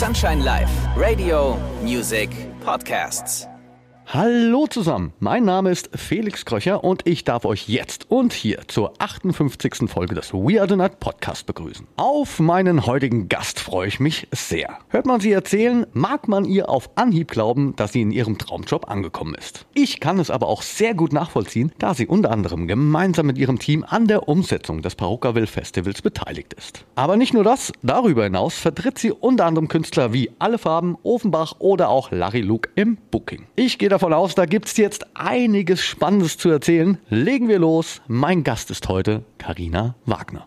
Sunshine Live, Radio, Music, Podcasts. Hallo zusammen, mein Name ist Felix Kröcher und ich darf euch jetzt und hier zur 58. Folge des We Are The Night Podcast begrüßen. Auf meinen heutigen Gast freue ich mich sehr. Hört man sie erzählen, mag man ihr auf Anhieb glauben, dass sie in ihrem Traumjob angekommen ist. Ich kann es aber auch sehr gut nachvollziehen, da sie unter anderem gemeinsam mit ihrem Team an der Umsetzung des Parokkaville Festivals beteiligt ist. Aber nicht nur das, darüber hinaus vertritt sie unter anderem Künstler wie Alle Farben, Ofenbach oder auch Larry Luke im Booking. Ich gehe aus, da gibt es jetzt einiges Spannendes zu erzählen. Legen wir los. Mein Gast ist heute Karina Wagner.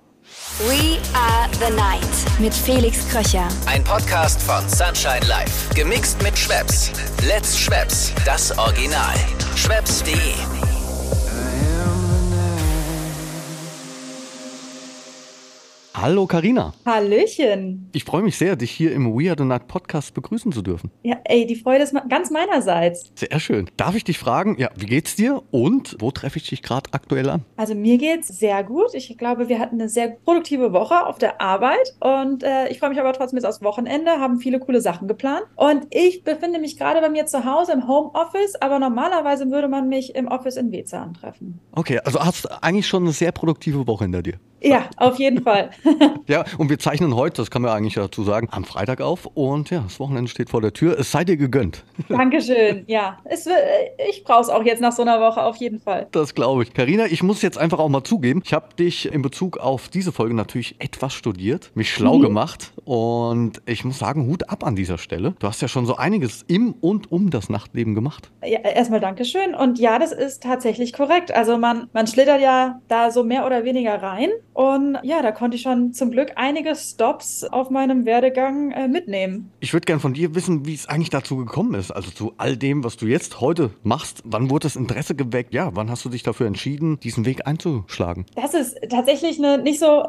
We are the night mit Felix Kröcher. Ein Podcast von Sunshine Live. Gemixt mit Schwepps. Let's Schwepps. Das Original. Schwepps.de. Hallo Karina. Hallöchen. Ich freue mich sehr, dich hier im We Are the Night Podcast begrüßen zu dürfen. Ja, ey, die Freude ist ganz meinerseits. Sehr schön. Darf ich dich fragen, ja, wie geht's dir und wo treffe ich dich gerade aktuell an? Also mir geht's sehr gut. Ich glaube, wir hatten eine sehr produktive Woche auf der Arbeit und äh, ich freue mich aber trotzdem jetzt aufs Wochenende, haben viele coole Sachen geplant und ich befinde mich gerade bei mir zu Hause im Homeoffice, aber normalerweise würde man mich im Office in Wezahn treffen. Okay, also hast du eigentlich schon eine sehr produktive Woche hinter dir. Ja, auf jeden Fall. ja, und wir zeichnen heute, das kann man eigentlich dazu sagen, am Freitag auf. Und ja, das Wochenende steht vor der Tür. Es sei dir gegönnt. Dankeschön. Ja, es, ich brauche es auch jetzt nach so einer Woche auf jeden Fall. Das glaube ich. Karina, ich muss jetzt einfach auch mal zugeben, ich habe dich in Bezug auf diese Folge natürlich etwas studiert, mich schlau mhm. gemacht. Und ich muss sagen, Hut ab an dieser Stelle. Du hast ja schon so einiges im und um das Nachtleben gemacht. Ja, erstmal Dankeschön. Und ja, das ist tatsächlich korrekt. Also man, man schlittert ja da so mehr oder weniger rein. Und ja, da konnte ich schon zum Glück einige Stops auf meinem Werdegang äh, mitnehmen. Ich würde gerne von dir wissen, wie es eigentlich dazu gekommen ist. Also zu all dem, was du jetzt heute machst. Wann wurde das Interesse geweckt? Ja, wann hast du dich dafür entschieden, diesen Weg einzuschlagen? Das ist tatsächlich eine nicht so,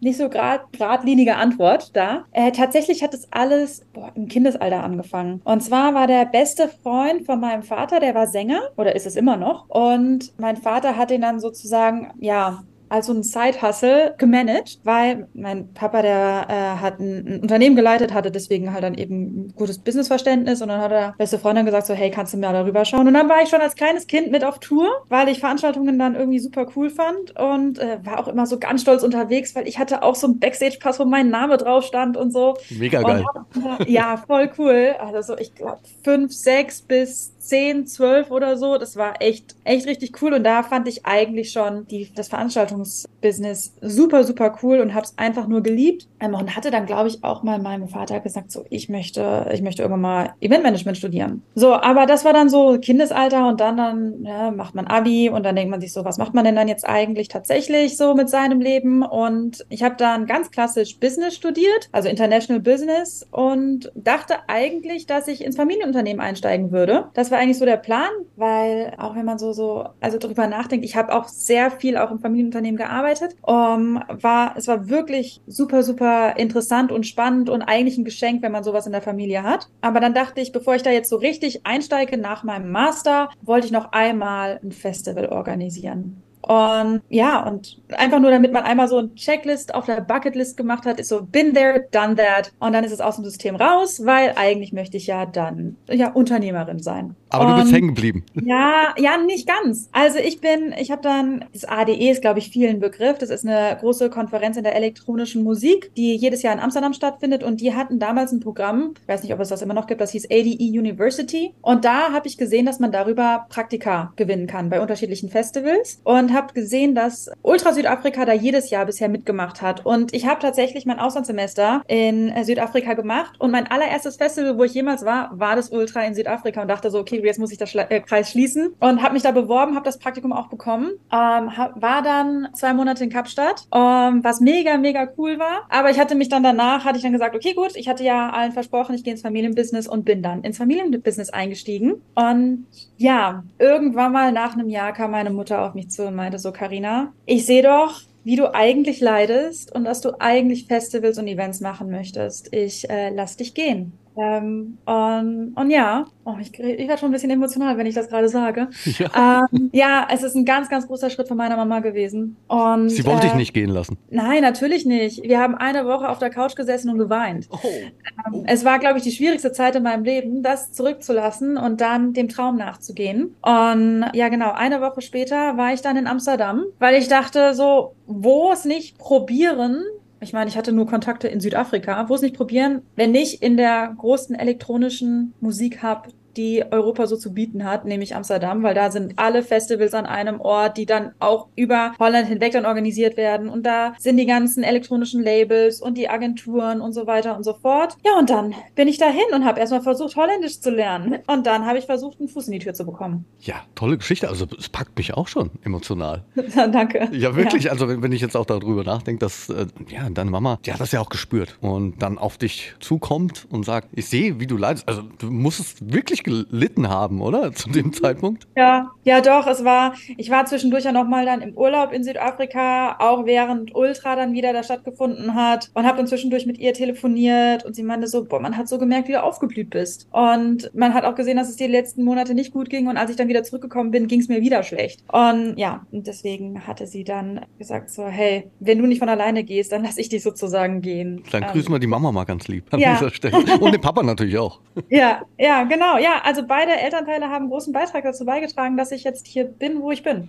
nicht so grad, geradlinige Antwort da. Äh, tatsächlich hat es alles boah, im Kindesalter angefangen. Und zwar war der beste Freund von meinem Vater, der war Sänger oder ist es immer noch. Und mein Vater hat ihn dann sozusagen, ja, als so ein Side-Hustle gemanagt, weil mein Papa, der äh, hat ein, ein, Unternehmen geleitet, hatte deswegen halt dann eben ein gutes Businessverständnis und dann hat er beste Freundin gesagt so, hey, kannst du mir darüber schauen? Und dann war ich schon als kleines Kind mit auf Tour, weil ich Veranstaltungen dann irgendwie super cool fand und äh, war auch immer so ganz stolz unterwegs, weil ich hatte auch so einen Backstage-Pass, wo mein Name drauf stand und so. Mega geil. Und, äh, ja, voll cool. Also so, ich glaube, fünf, sechs bis 10, 12 oder so. Das war echt, echt richtig cool. Und da fand ich eigentlich schon die, das Veranstaltungsbusiness super, super cool und habe es einfach nur geliebt. Ähm, und hatte dann, glaube ich, auch mal meinem Vater gesagt, so, ich möchte, ich möchte irgendwann mal Eventmanagement studieren. So, aber das war dann so Kindesalter und dann, dann ja, macht man Abi und dann denkt man sich so, was macht man denn dann jetzt eigentlich tatsächlich so mit seinem Leben? Und ich habe dann ganz klassisch Business studiert, also International Business und dachte eigentlich, dass ich ins Familienunternehmen einsteigen würde. Das war eigentlich so der Plan, weil auch wenn man so, so, also drüber nachdenkt, ich habe auch sehr viel auch im Familienunternehmen gearbeitet, um, war, es war wirklich super, super interessant und spannend und eigentlich ein Geschenk, wenn man sowas in der Familie hat. Aber dann dachte ich, bevor ich da jetzt so richtig einsteige nach meinem Master, wollte ich noch einmal ein Festival organisieren. Und ja, und einfach nur, damit man einmal so ein Checklist auf der Bucketlist gemacht hat, ist so, been there, done that. Und dann ist es aus dem System raus, weil eigentlich möchte ich ja dann ja Unternehmerin sein. Aber und, du bist hängen geblieben. Ja, ja, nicht ganz. Also ich bin, ich habe dann, das ADE ist, glaube ich, vielen Begriff. Das ist eine große Konferenz in der elektronischen Musik, die jedes Jahr in Amsterdam stattfindet. Und die hatten damals ein Programm, ich weiß nicht, ob es das immer noch gibt, das hieß ADE University. Und da habe ich gesehen, dass man darüber Praktika gewinnen kann bei unterschiedlichen Festivals. Und habe gesehen, dass Ultra Südafrika da jedes Jahr bisher mitgemacht hat. Und ich habe tatsächlich mein Auslandssemester in Südafrika gemacht. Und mein allererstes Festival, wo ich jemals war, war das Ultra in Südafrika und dachte so, okay, jetzt muss ich der äh, Kreis schließen. Und habe mich da beworben, habe das Praktikum auch bekommen. Ähm, hab, war dann zwei Monate in Kapstadt, ähm, was mega, mega cool war. Aber ich hatte mich dann danach, hatte ich dann gesagt, okay, gut, ich hatte ja allen versprochen, ich gehe ins Familienbusiness und bin dann ins Familienbusiness eingestiegen. Und ja, irgendwann mal nach einem Jahr kam meine Mutter auf mich zu und meinte so, Karina, ich sehe doch, wie du eigentlich leidest und dass du eigentlich Festivals und Events machen möchtest. Ich äh, lass dich gehen. Ähm, und, und ja, oh, ich, ich werde schon ein bisschen emotional, wenn ich das gerade sage. Ja. Ähm, ja, es ist ein ganz, ganz großer Schritt von meiner Mama gewesen. Und, Sie wollte äh, dich nicht gehen lassen? Nein, natürlich nicht. Wir haben eine Woche auf der Couch gesessen und geweint. Oh. Ähm, oh. Es war, glaube ich, die schwierigste Zeit in meinem Leben, das zurückzulassen und dann dem Traum nachzugehen. Und ja, genau, eine Woche später war ich dann in Amsterdam, weil ich dachte so, wo es nicht probieren, ich meine, ich hatte nur Kontakte in Südafrika. Wo es nicht probieren, wenn nicht in der großen elektronischen Musikhub die Europa so zu bieten hat, nämlich Amsterdam, weil da sind alle Festivals an einem Ort, die dann auch über Holland hinweg dann organisiert werden. Und da sind die ganzen elektronischen Labels und die Agenturen und so weiter und so fort. Ja, und dann bin ich dahin und habe erstmal versucht, Holländisch zu lernen. Und dann habe ich versucht, einen Fuß in die Tür zu bekommen. Ja, tolle Geschichte. Also es packt mich auch schon emotional. Danke. Ja, wirklich. Ja. Also wenn, wenn, ich jetzt auch darüber nachdenke, dass äh, ja, deine Mama, die hat das ja auch gespürt und dann auf dich zukommt und sagt, ich sehe, wie du leidest. Also du musst es wirklich gelitten haben, oder? Zu dem Zeitpunkt? Ja, ja, doch. Es war, ich war zwischendurch ja nochmal dann im Urlaub in Südafrika, auch während Ultra dann wieder da stattgefunden hat und habe dann zwischendurch mit ihr telefoniert und sie meinte so, boah, man hat so gemerkt, wie du aufgeblüht bist. Und man hat auch gesehen, dass es dir die letzten Monate nicht gut ging und als ich dann wieder zurückgekommen bin, ging es mir wieder schlecht. Und ja, und deswegen hatte sie dann gesagt so, hey, wenn du nicht von alleine gehst, dann lass ich dich sozusagen gehen. Dann grüßen ähm, wir die Mama mal ganz lieb an ja. dieser Stelle. Und den Papa natürlich auch. Ja, ja, genau. Ja, also beide Elternteile haben großen Beitrag dazu beigetragen, dass ich jetzt hier bin, wo ich bin.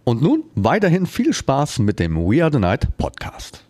Und nun weiterhin viel Spaß mit dem We Are the Night Podcast.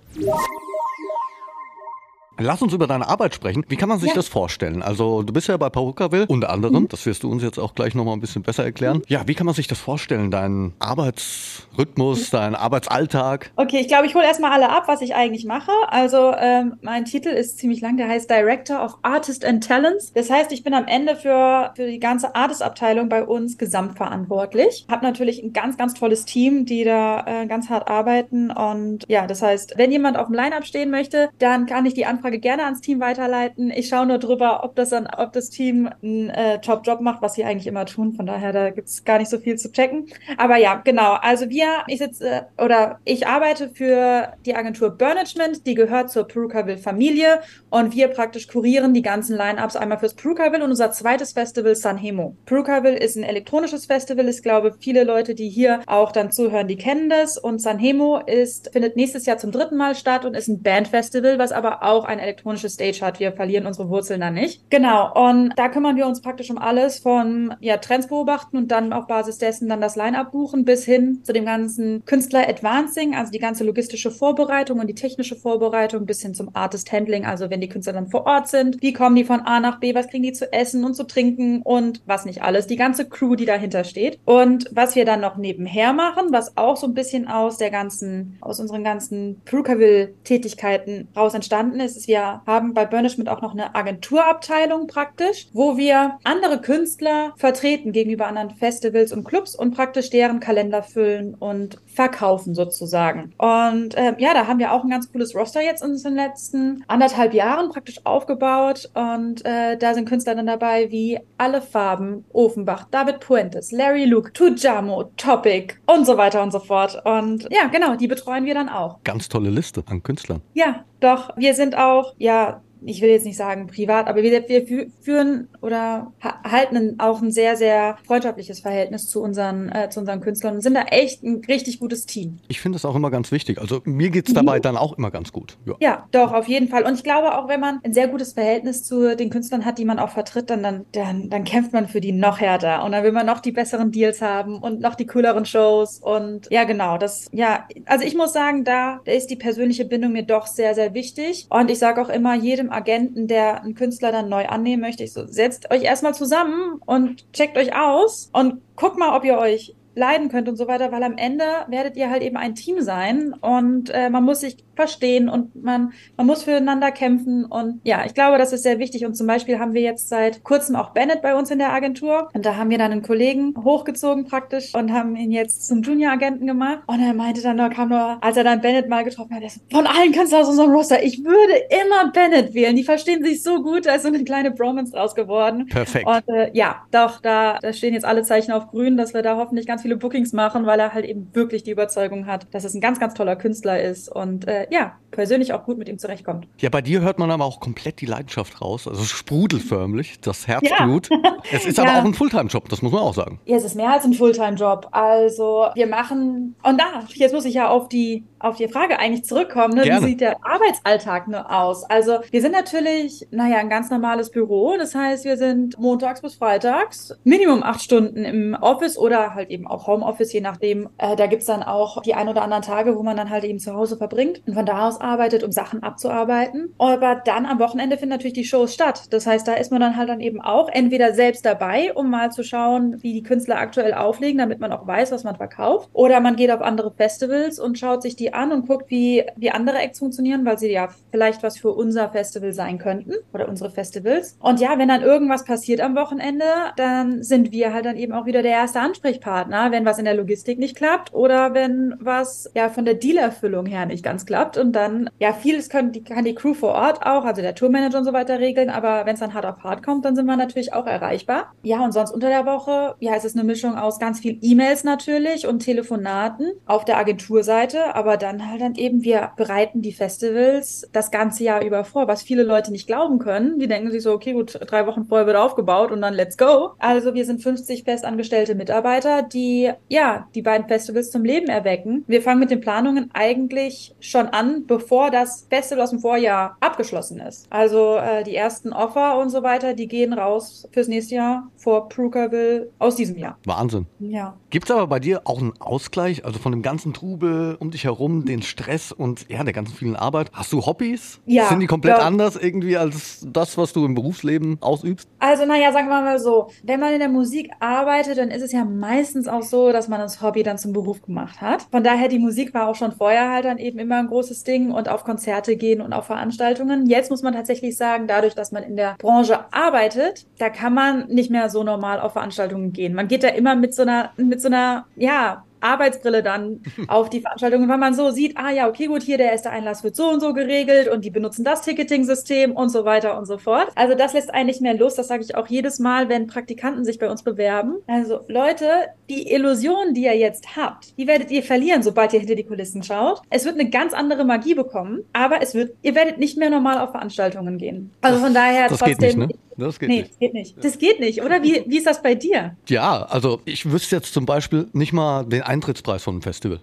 Lass uns über deine Arbeit sprechen. Wie kann man sich ja. das vorstellen? Also du bist ja bei Perukaville unter anderem. Mhm. Das wirst du uns jetzt auch gleich nochmal ein bisschen besser erklären. Mhm. Ja, wie kann man sich das vorstellen? Dein Arbeitsrhythmus, mhm. dein Arbeitsalltag? Okay, ich glaube, ich hole erstmal alle ab, was ich eigentlich mache. Also ähm, mein Titel ist ziemlich lang. Der heißt Director of Artist and Talents. Das heißt, ich bin am Ende für, für die ganze Artist-Abteilung bei uns gesamtverantwortlich. Hab natürlich ein ganz, ganz tolles Team, die da äh, ganz hart arbeiten. Und ja, das heißt, wenn jemand auf dem Line-Up stehen möchte, dann kann ich die Anfrage Anfrage gerne ans Team weiterleiten. Ich schaue nur drüber, ob das dann, ob das Team einen äh, Top-Job macht, was sie eigentlich immer tun. Von daher, da gibt es gar nicht so viel zu checken. Aber ja, genau. Also wir, ich sitze äh, oder ich arbeite für die Agentur Burnagement, die gehört zur Perukaville Familie und wir praktisch kurieren die ganzen Line-Ups einmal fürs Perukaville und unser zweites Festival Sanhemo. Perukaville ist ein elektronisches Festival. Ich glaube, viele Leute, die hier auch dann zuhören, die kennen das. Und Sanhemo ist, findet nächstes Jahr zum dritten Mal statt und ist ein Bandfestival, was aber auch ein elektronisches Stage hat. Wir verlieren unsere Wurzeln da nicht. Genau. Und da kümmern wir uns praktisch um alles von ja, Trends beobachten und dann auf Basis dessen dann das Line-Up buchen bis hin zu dem ganzen Künstler Advancing, also die ganze logistische Vorbereitung und die technische Vorbereitung bis hin zum Artist Handling, also wenn die Künstler dann vor Ort sind, wie kommen die von A nach B, was kriegen die zu essen und zu trinken und was nicht alles. Die ganze Crew, die dahinter steht. Und was wir dann noch nebenher machen, was auch so ein bisschen aus der ganzen, aus unseren ganzen Prucaville-Tätigkeiten raus entstanden ist, ist, wir haben bei Burnishment auch noch eine Agenturabteilung praktisch, wo wir andere Künstler vertreten gegenüber anderen Festivals und Clubs und praktisch deren Kalender füllen und verkaufen sozusagen. Und äh, ja, da haben wir auch ein ganz cooles Roster jetzt in den letzten anderthalb Jahren praktisch aufgebaut und äh, da sind Künstler dann dabei wie Alle Farben, Ofenbach, David Puentes, Larry Luke, Tujamo, Topic und so weiter und so fort. Und ja, genau, die betreuen wir dann auch. Ganz tolle Liste an Künstlern. Ja, doch, wir sind auch, ja, ich will jetzt nicht sagen privat, aber wir, wir führen oder halten auch ein sehr, sehr freundschaftliches Verhältnis zu unseren, äh, zu unseren Künstlern und sind da echt ein richtig gutes Team. Ich finde das auch immer ganz wichtig. Also mir geht es dabei mhm. dann auch immer ganz gut. Ja. ja. doch, auf jeden Fall. Und ich glaube auch, wenn man ein sehr gutes Verhältnis zu den Künstlern hat, die man auch vertritt, dann, dann, dann, dann kämpft man für die noch härter. Und dann will man noch die besseren Deals haben und noch die cooleren Shows. Und ja, genau, das, ja, also ich muss sagen, da, da ist die persönliche Bindung mir doch sehr, sehr wichtig. Und ich sage auch immer jedem Agenten, der einen Künstler dann neu annehmen möchte, ich so, setzt euch erstmal zusammen und checkt euch aus und guckt mal, ob ihr euch leiden könnt und so weiter, weil am Ende werdet ihr halt eben ein Team sein und äh, man muss sich verstehen und man, man muss füreinander kämpfen. Und ja, ich glaube, das ist sehr wichtig. Und zum Beispiel haben wir jetzt seit kurzem auch Bennett bei uns in der Agentur. Und da haben wir dann einen Kollegen hochgezogen praktisch und haben ihn jetzt zum Junior-Agenten gemacht. Und er meinte dann, da kam nur, als er dann Bennett mal getroffen hat, er so, von allen Künstlern aus unserem Roster, ich würde immer Bennett wählen. Die verstehen sich so gut, da ist so eine kleine Bromance draus geworden. Perfekt. Und äh, ja, doch, da, da stehen jetzt alle Zeichen auf grün, dass wir da hoffentlich ganz viele Bookings machen, weil er halt eben wirklich die Überzeugung hat, dass es ein ganz, ganz toller Künstler ist und äh, ja, persönlich auch gut mit ihm zurechtkommt. Ja, bei dir hört man aber auch komplett die Leidenschaft raus, also sprudelförmlich, das Herzblut. Ja. Es ist ja. aber auch ein Fulltime-Job, das muss man auch sagen. Ja, es ist mehr als ein Fulltime-Job. Also wir machen, und da, jetzt muss ich ja auf die auf die Frage eigentlich zurückkommen, ne? wie sieht der Arbeitsalltag nur aus? Also wir sind natürlich, naja, ein ganz normales Büro. Das heißt, wir sind montags bis freitags Minimum acht Stunden im Office oder halt eben auch Homeoffice, je nachdem. Äh, da gibt's dann auch die ein oder anderen Tage, wo man dann halt eben zu Hause verbringt und von da aus arbeitet, um Sachen abzuarbeiten. Aber dann am Wochenende finden natürlich die Shows statt. Das heißt, da ist man dann halt dann eben auch entweder selbst dabei, um mal zu schauen, wie die Künstler aktuell auflegen, damit man auch weiß, was man verkauft. Oder man geht auf andere Festivals und schaut sich die an und guckt, wie, wie andere Acts funktionieren, weil sie ja vielleicht was für unser Festival sein könnten oder unsere Festivals. Und ja, wenn dann irgendwas passiert am Wochenende, dann sind wir halt dann eben auch wieder der erste Ansprechpartner, wenn was in der Logistik nicht klappt oder wenn was ja von der Dealerfüllung her nicht ganz klappt. Und dann, ja, vieles kann die, kann die Crew vor Ort auch, also der Tourmanager und so weiter regeln, aber wenn es dann hart auf hart kommt, dann sind wir natürlich auch erreichbar. Ja, und sonst unter der Woche, ja, es ist eine Mischung aus ganz viel E-Mails natürlich und Telefonaten auf der Agenturseite, aber dann halt dann eben, wir bereiten die Festivals das ganze Jahr über vor, was viele Leute nicht glauben können. Die denken sich so, okay, gut, drei Wochen vorher wird aufgebaut und dann let's go. Also wir sind 50 festangestellte Mitarbeiter, die ja die beiden Festivals zum Leben erwecken. Wir fangen mit den Planungen eigentlich schon an, bevor das Festival aus dem Vorjahr abgeschlossen ist. Also äh, die ersten Offer und so weiter, die gehen raus fürs nächste Jahr vor Prukerville aus diesem Jahr. Wahnsinn. Ja. Gibt es aber bei dir auch einen Ausgleich, also von dem ganzen Trubel um dich herum, den Stress und ja, der ganzen vielen Arbeit. Hast du Hobbys? Ja. Sind die komplett ja. anders irgendwie als das, was du im Berufsleben ausübst? Also, naja, sagen wir mal so, wenn man in der Musik arbeitet, dann ist es ja meistens auch so, dass man das Hobby dann zum Beruf gemacht hat. Von daher, die Musik war auch schon vorher halt dann eben immer ein großes Ding und auf Konzerte gehen und auf Veranstaltungen. Jetzt muss man tatsächlich sagen, dadurch, dass man in der Branche arbeitet, da kann man nicht mehr so normal auf Veranstaltungen gehen. Man geht da immer mit so einer, mit so einer, ja, Arbeitsbrille dann auf die Veranstaltungen, weil man so sieht, ah ja, okay, gut, hier der erste Einlass wird so und so geregelt und die benutzen das Ticketing-System und so weiter und so fort. Also das lässt eigentlich mehr Lust. Das sage ich auch jedes Mal, wenn Praktikanten sich bei uns bewerben. Also Leute, die Illusion, die ihr jetzt habt, die werdet ihr verlieren, sobald ihr hinter die Kulissen schaut. Es wird eine ganz andere Magie bekommen, aber es wird, ihr werdet nicht mehr normal auf Veranstaltungen gehen. Also von daher das trotzdem. Nicht, ne? Das geht nee, nicht. geht nicht. Das geht nicht, oder? Wie, wie ist das bei dir? Ja, also ich wüsste jetzt zum Beispiel nicht mal den Eintrittspreis von einem Festival.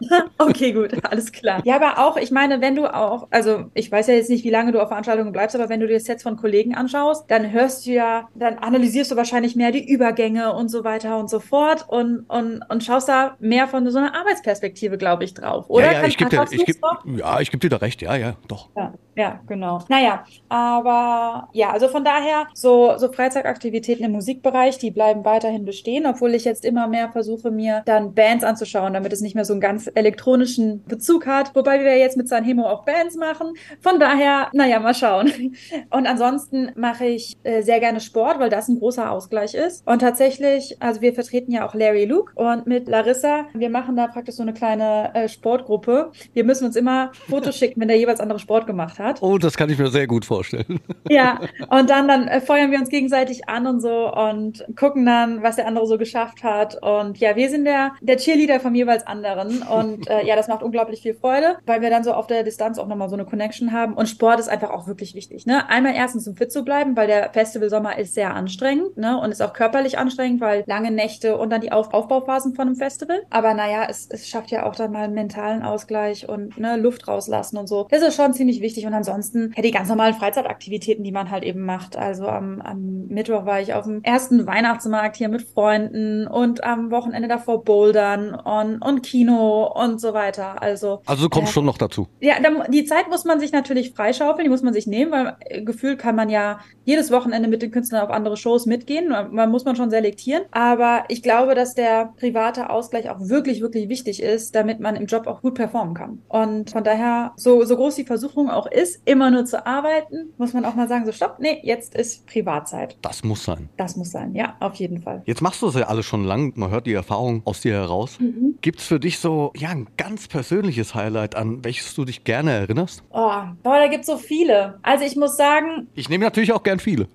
okay, gut, alles klar. Ja, aber auch, ich meine, wenn du auch, also ich weiß ja jetzt nicht, wie lange du auf Veranstaltungen bleibst, aber wenn du dir Sets von Kollegen anschaust, dann hörst du ja, dann analysierst du wahrscheinlich mehr die Übergänge und so weiter und so fort und, und, und schaust da mehr von so einer Arbeitsperspektive, glaube ich, drauf. Oder? Ja, ja, ich gebe dir, ich geb, ja, ich geb dir da recht, ja, ja, doch. Ja, ja, genau. Naja, aber ja, also von daher, so, so Freizeitaktivitäten im Musikbereich, die bleiben weiterhin bestehen, obwohl ich jetzt immer mehr versuche, mir dann Bands anzuschauen, damit es nicht mehr so ein ganz elektronischen Bezug hat, wobei wir jetzt mit Sanhemo auch Bands machen. Von daher, naja, mal schauen. Und ansonsten mache ich äh, sehr gerne Sport, weil das ein großer Ausgleich ist. Und tatsächlich, also wir vertreten ja auch Larry Luke und mit Larissa, wir machen da praktisch so eine kleine äh, Sportgruppe. Wir müssen uns immer Fotos schicken, wenn der jeweils andere Sport gemacht hat. Oh, das kann ich mir sehr gut vorstellen. Ja, und dann, dann äh, feuern wir uns gegenseitig an und so und gucken dann, was der andere so geschafft hat. Und ja, wir sind der, der Cheerleader vom jeweils anderen. Und äh, ja, das macht unglaublich viel Freude, weil wir dann so auf der Distanz auch nochmal so eine Connection haben. Und Sport ist einfach auch wirklich wichtig. Ne? Einmal erstens, um fit zu bleiben, weil der Festivalsommer ist sehr anstrengend ne? und ist auch körperlich anstrengend, weil lange Nächte und dann die auf Aufbauphasen von einem Festival. Aber naja, es, es schafft ja auch dann mal einen mentalen Ausgleich und ne, Luft rauslassen und so. Das ist schon ziemlich wichtig. Und ansonsten ja die ganz normalen Freizeitaktivitäten, die man halt eben macht. Also am, am Mittwoch war ich auf dem ersten Weihnachtsmarkt hier mit Freunden und am Wochenende davor Bouldern und, und Kino Kino und so weiter. Also, also du kommst äh, schon noch dazu. Ja, die Zeit muss man sich natürlich freischaufeln, die muss man sich nehmen, weil äh, gefühlt kann man ja jedes Wochenende mit den Künstlern auf andere Shows mitgehen. Man muss man schon selektieren. Aber ich glaube, dass der private Ausgleich auch wirklich, wirklich wichtig ist, damit man im Job auch gut performen kann. Und von daher, so, so groß die Versuchung auch ist, immer nur zu arbeiten, muss man auch mal sagen, so stopp, nee, jetzt ist Privatzeit. Das muss sein. Das muss sein, ja, auf jeden Fall. Jetzt machst du das ja alles schon lang. Man hört die Erfahrung aus dir heraus. Mhm. Gibt es für dich so, ja, ein ganz persönliches Highlight, an welches du dich gerne erinnerst? Oh, boah, da gibt es so viele. Also ich muss sagen. Ich nehme natürlich auch gern viele.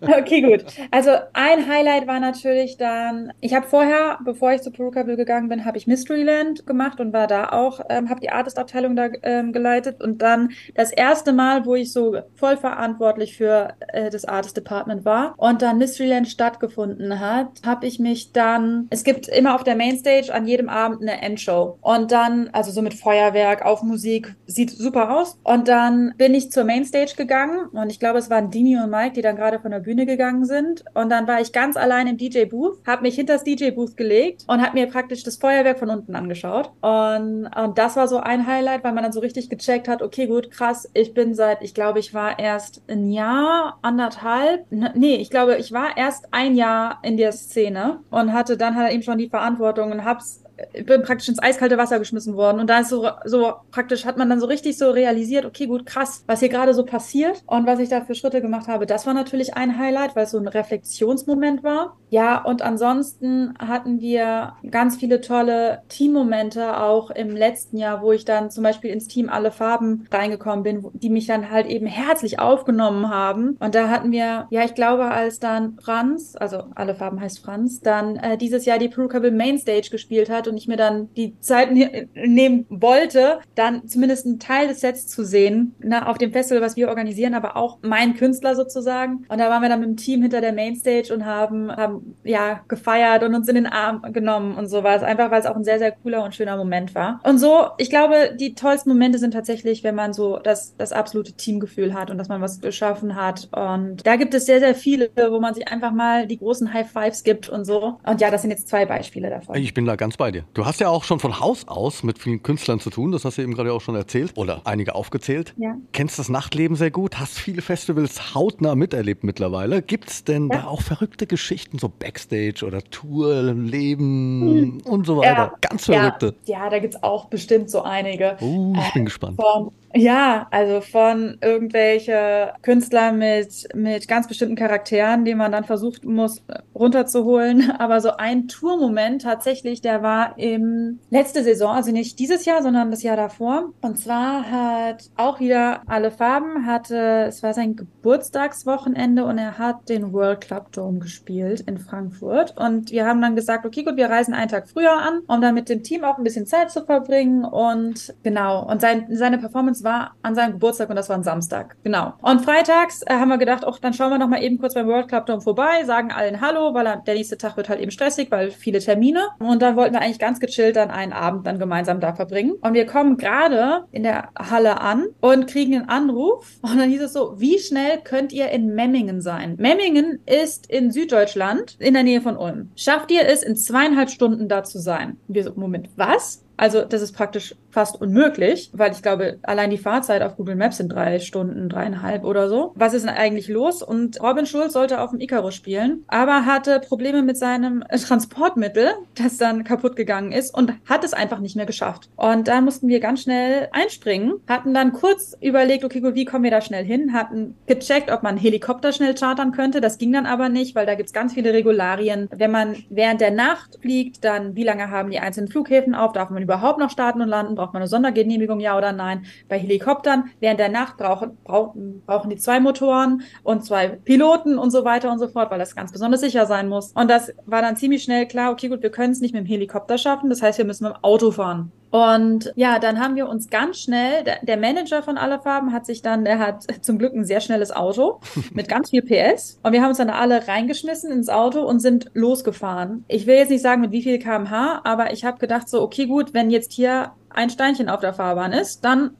Okay, gut. Also ein Highlight war natürlich dann, ich habe vorher, bevor ich zu Perukaville gegangen bin, habe ich Mysteryland gemacht und war da auch, ähm, habe die Artist-Abteilung da ähm, geleitet und dann das erste Mal, wo ich so voll verantwortlich für äh, das Artist-Department war und dann Mysteryland stattgefunden hat, habe ich mich dann, es gibt immer auf der Mainstage an jedem Abend eine Endshow und dann, also so mit Feuerwerk, auf Musik, sieht super aus und dann bin ich zur Mainstage gegangen und ich glaube, es waren Dini und Mike, die dann gerade von der Bühne gegangen sind. Und dann war ich ganz allein im DJ-Booth, habe mich hinter das DJ-Booth gelegt und habe mir praktisch das Feuerwerk von unten angeschaut. Und, und das war so ein Highlight, weil man dann so richtig gecheckt hat, okay, gut, krass, ich bin seit, ich glaube, ich war erst ein Jahr, anderthalb, nee, ich glaube, ich war erst ein Jahr in der Szene und hatte dann halt eben schon die Verantwortung und hab's bin praktisch ins eiskalte Wasser geschmissen worden. Und da ist so, so praktisch, hat man dann so richtig so realisiert, okay, gut, krass, was hier gerade so passiert und was ich da für Schritte gemacht habe. Das war natürlich ein Highlight, weil es so ein Reflexionsmoment war. Ja, und ansonsten hatten wir ganz viele tolle Teammomente auch im letzten Jahr, wo ich dann zum Beispiel ins Team Alle Farben reingekommen bin, die mich dann halt eben herzlich aufgenommen haben. Und da hatten wir, ja, ich glaube, als dann Franz, also Alle Farben heißt Franz, dann äh, dieses Jahr die Perukable Mainstage gespielt hat, hat und ich mir dann die Zeit ne nehmen wollte, dann zumindest einen Teil des Sets zu sehen, ne, auf dem Festival, was wir organisieren, aber auch mein Künstler sozusagen. Und da waren wir dann mit dem Team hinter der Mainstage und haben, haben ja gefeiert und uns in den Arm genommen und sowas. Einfach weil es auch ein sehr, sehr cooler und schöner Moment war. Und so, ich glaube, die tollsten Momente sind tatsächlich, wenn man so das, das absolute Teamgefühl hat und dass man was geschaffen hat. Und da gibt es sehr, sehr viele, wo man sich einfach mal die großen High Fives gibt und so. Und ja, das sind jetzt zwei Beispiele davon. Ich bin da ganz bei dir. Du hast ja auch schon von Haus aus mit vielen Künstlern zu tun, das hast du eben gerade auch schon erzählt oder einige aufgezählt. Ja. Kennst das Nachtleben sehr gut, hast viele Festivals hautnah miterlebt mittlerweile. Gibt es denn ja. da auch verrückte Geschichten, so Backstage oder Tour, Leben hm. und so weiter? Ja. Ganz verrückte. Ja, da gibt es auch bestimmt so einige. Uh, ich bin äh, gespannt. Von ja, also von irgendwelche Künstler mit, mit ganz bestimmten Charakteren, die man dann versucht muss runterzuholen. Aber so ein Tourmoment tatsächlich, der war im letzte Saison, also nicht dieses Jahr, sondern das Jahr davor. Und zwar hat auch wieder alle Farben, hatte, es war sein Geburtstagswochenende und er hat den World Club Dome gespielt in Frankfurt. Und wir haben dann gesagt, okay, gut, wir reisen einen Tag früher an, um dann mit dem Team auch ein bisschen Zeit zu verbringen. Und genau, und sein, seine Performance war an seinem Geburtstag und das war ein Samstag. Genau. Und freitags äh, haben wir gedacht, ach, dann schauen wir noch mal eben kurz beim World Club Dome vorbei, sagen allen Hallo, weil der nächste Tag wird halt eben stressig, weil viele Termine. Und dann wollten wir eigentlich ganz gechillt dann einen Abend dann gemeinsam da verbringen. Und wir kommen gerade in der Halle an und kriegen einen Anruf. Und dann hieß es so, wie schnell könnt ihr in Memmingen sein? Memmingen ist in Süddeutschland, in der Nähe von Ulm. Schafft ihr es, in zweieinhalb Stunden da zu sein? Und wir so, Moment, was? Also das ist praktisch fast unmöglich, weil ich glaube, allein die Fahrzeit auf Google Maps sind drei Stunden, dreieinhalb oder so. Was ist denn eigentlich los? Und Robin Schulz sollte auf dem Icarus spielen, aber hatte Probleme mit seinem Transportmittel, das dann kaputt gegangen ist und hat es einfach nicht mehr geschafft. Und da mussten wir ganz schnell einspringen, hatten dann kurz überlegt, okay, gut, wie kommen wir da schnell hin? Hatten gecheckt, ob man Helikopter schnell chartern könnte. Das ging dann aber nicht, weil da gibt's ganz viele Regularien. Wenn man während der Nacht fliegt, dann wie lange haben die einzelnen Flughäfen auf? Darf man überhaupt noch starten und landen? Braucht man eine Sondergenehmigung, ja oder nein? Bei Helikoptern während der Nacht brauchen, brauchen, brauchen die zwei Motoren und zwei Piloten und so weiter und so fort, weil das ganz besonders sicher sein muss. Und das war dann ziemlich schnell klar, okay, gut, wir können es nicht mit dem Helikopter schaffen, das heißt, wir müssen mit dem Auto fahren. Und ja, dann haben wir uns ganz schnell, der, Manager von Alle Farben hat sich dann, der hat zum Glück ein sehr schnelles Auto mit ganz viel PS. Und wir haben uns dann alle reingeschmissen ins Auto und sind losgefahren. Ich will jetzt nicht sagen, mit wie viel kmh, aber ich habe gedacht so, okay, gut, wenn jetzt hier ein Steinchen auf der Fahrbahn ist, dann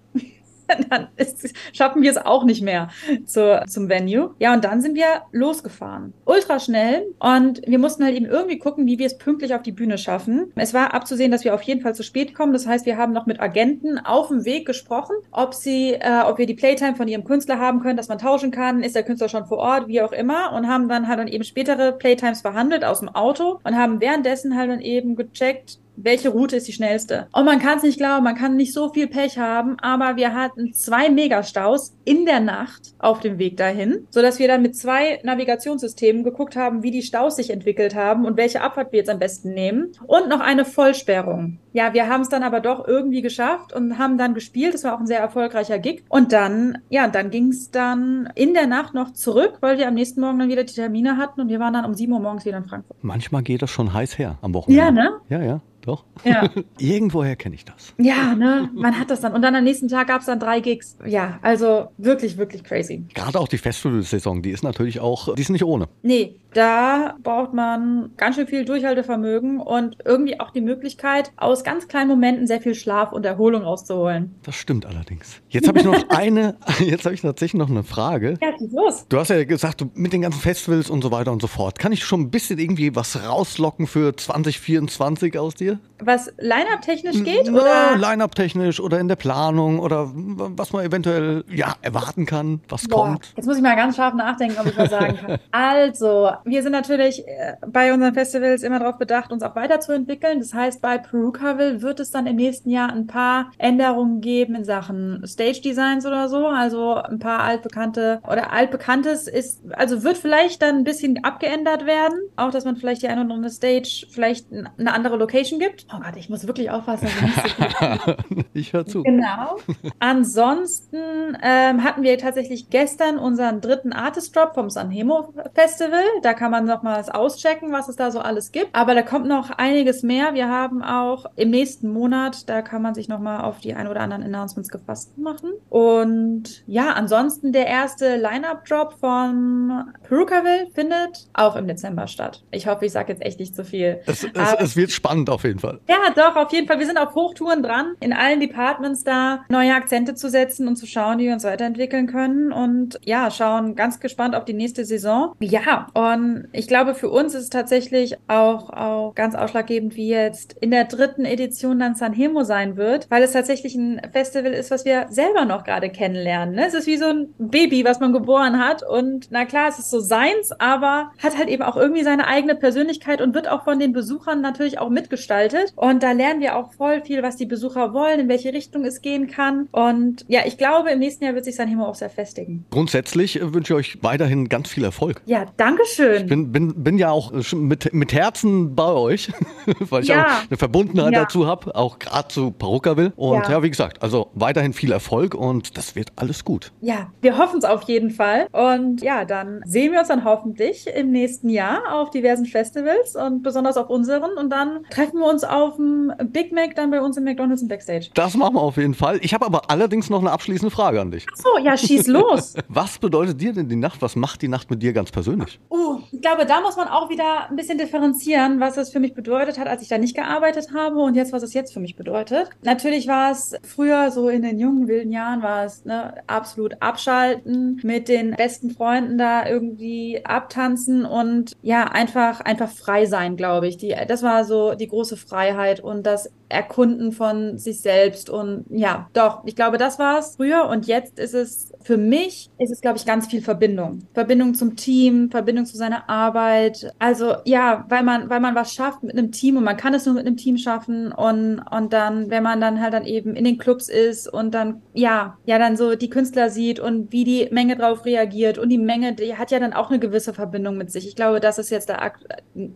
dann ist, schaffen wir es auch nicht mehr zu, zum Venue. Ja, und dann sind wir losgefahren. Ultra schnell. Und wir mussten halt eben irgendwie gucken, wie wir es pünktlich auf die Bühne schaffen. Es war abzusehen, dass wir auf jeden Fall zu spät kommen. Das heißt, wir haben noch mit Agenten auf dem Weg gesprochen, ob sie, äh, ob wir die Playtime von ihrem Künstler haben können, dass man tauschen kann. Ist der Künstler schon vor Ort, wie auch immer. Und haben dann halt dann eben spätere Playtimes verhandelt aus dem Auto und haben währenddessen halt dann eben gecheckt, welche Route ist die schnellste. Und man kann es nicht glauben, man kann nicht so viel Pech haben, aber wir hatten zwei Megastaus in der Nacht auf dem Weg dahin, sodass wir dann mit zwei Navigationssystemen geguckt haben, wie die Staus sich entwickelt haben und welche Abfahrt wir jetzt am besten nehmen. Und noch eine Vollsperrung. Ja, wir haben es dann aber doch irgendwie geschafft und haben dann gespielt. Es war auch ein sehr erfolgreicher Gig. Und dann, ja, dann ging es dann in der Nacht noch zurück, weil wir am nächsten Morgen dann wieder die Termine hatten und wir waren dann um sieben Uhr morgens wieder in Frankfurt. Manchmal geht das schon heiß her am Wochenende. Ja, ne? Ja, ja. Doch. Ja. Irgendwoher kenne ich das. Ja, ne? Man hat das dann. Und dann am nächsten Tag gab es dann drei Gigs. Ja, also wirklich, wirklich crazy. Gerade auch die Festivalsaison, die ist natürlich auch, die ist nicht ohne. Nee, da braucht man ganz schön viel Durchhaltevermögen und irgendwie auch die Möglichkeit, aus ganz kleinen Momenten sehr viel Schlaf und Erholung rauszuholen. Das stimmt allerdings. Jetzt habe ich noch eine, jetzt habe ich tatsächlich noch eine Frage. Ja, los. Du hast ja gesagt, mit den ganzen Festivals und so weiter und so fort. Kann ich schon ein bisschen irgendwie was rauslocken für 2024 aus dir? Was Line-Up-technisch geht? Na, Oder? Line-up-technisch oder in der Planung oder was man eventuell ja, erwarten kann, was Boah, kommt. jetzt muss ich mal ganz scharf nachdenken, ob ich was sagen kann. Also, wir sind natürlich äh, bei unseren Festivals immer darauf bedacht, uns auch weiterzuentwickeln. Das heißt, bei Perukaville wird es dann im nächsten Jahr ein paar Änderungen geben in Sachen Stage Designs oder so. Also ein paar altbekannte oder altbekanntes ist, also wird vielleicht dann ein bisschen abgeändert werden. Auch, dass man vielleicht die eine oder andere Stage vielleicht eine andere Location gibt. Oh Gott, ich muss wirklich aufpassen, dass ich so höre zu. Genau. Ansonsten ähm, hatten wir tatsächlich gestern unseren dritten Artist Drop vom Sanremo Festival. Da kann man noch mal was auschecken, was es da so alles gibt. Aber da kommt noch einiges mehr. Wir haben auch im nächsten Monat, da kann man sich noch mal auf die ein oder anderen Announcements gefasst machen. Und ja, ansonsten der erste Line-Up Drop von Perukaville findet auch im Dezember statt. Ich hoffe, ich sage jetzt echt nicht zu viel. Es, es, es wird spannend auf jeden Fall. Ja, doch, auf jeden Fall. Wir sind auf Hochtouren dran, in allen Departments da neue Akzente zu setzen und zu schauen, wie wir uns weiterentwickeln können. Und ja, schauen ganz gespannt auf die nächste Saison. Ja, und ich glaube, für uns ist es tatsächlich auch, auch ganz ausschlaggebend, wie jetzt in der dritten Edition dann Sanremo sein wird, weil es tatsächlich ein Festival ist, was wir selber noch gerade kennenlernen. Ne? Es ist wie so ein Baby, was man geboren hat. Und na klar, es ist so seins, aber hat halt eben auch irgendwie seine eigene Persönlichkeit und wird auch von den Besuchern natürlich auch mitgestaltet. Und da lernen wir auch voll viel, was die Besucher wollen, in welche Richtung es gehen kann. Und ja, ich glaube, im nächsten Jahr wird sich Sanremo auch sehr festigen. Grundsätzlich äh, wünsche ich euch weiterhin ganz viel Erfolg. Ja, Dankeschön. Ich bin, bin, bin ja auch äh, mit, mit Herzen bei euch, weil ich Ja. auch eine Verbundenheit Ja. dazu habe, auch gerade zu Paruka will. Und ja. Ja. wie gesagt, also weiterhin viel Erfolg und das wird alles gut. Ja, wir hoffen es auf jeden Fall. Und ja, dann sehen wir uns dann hoffentlich im nächsten Jahr auf diversen Festivals und besonders auf unseren. Und dann treffen wir uns auf dem Big Mac dann bei uns im McDonalds im Backstage. Das machen wir auf jeden Fall. Ich habe aber allerdings noch eine abschließende Frage an dich. Ach so, ja, schieß los. Was bedeutet dir denn die Nacht? Was macht die Nacht mit dir ganz persönlich? Uh, ich glaube, da muss man auch wieder ein bisschen differenzieren, was es für mich bedeutet hat, als ich da nicht gearbeitet habe und jetzt, was es jetzt für mich bedeutet. Natürlich war es früher so in den jungen, wilden Jahren war es ne, absolut abschalten, mit den besten Freunden da irgendwie abtanzen und ja, einfach, einfach frei sein, glaube ich. Die, das war so die große Freiheit und das Erkunden von sich selbst und ja, doch, ich glaube, das war es früher und jetzt ist es für mich, ist es, glaube ich, ganz viel Verbindung. Verbindung zum Team, Verbindung zu seiner Arbeit. Also ja, weil man, weil man was schafft mit einem Team und man kann es nur mit einem Team schaffen und, und dann, wenn man dann halt dann eben in den Clubs ist und dann, ja, ja, dann so die Künstler sieht und wie die Menge drauf reagiert und die Menge, die hat ja dann auch eine gewisse Verbindung mit sich. Ich glaube, das ist jetzt der,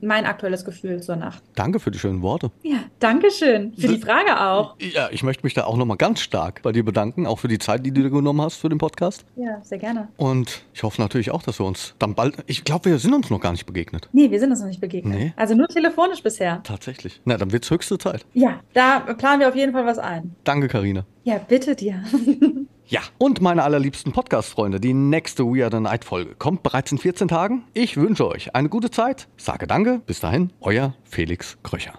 mein aktuelles Gefühl zur Nacht. Danke für die schönen Worte. Ja, Dankeschön. Für die Frage auch. Ja, ich möchte mich da auch nochmal ganz stark bei dir bedanken, auch für die Zeit, die du dir genommen hast für den Podcast. Ja, sehr gerne. Und ich hoffe natürlich auch, dass wir uns dann bald. Ich glaube, wir sind uns noch gar nicht begegnet. Nee, wir sind uns noch nicht begegnet. Nee. Also nur telefonisch bisher. Tatsächlich. Na, dann wird's höchste Zeit. Ja, da planen wir auf jeden Fall was ein. Danke, Karina. Ja, bitte dir. Ja, und meine allerliebsten Podcast-Freunde, die nächste Weird Night Folge kommt bereits in 14 Tagen. Ich wünsche euch eine gute Zeit, sage danke, bis dahin, euer Felix Kröcher.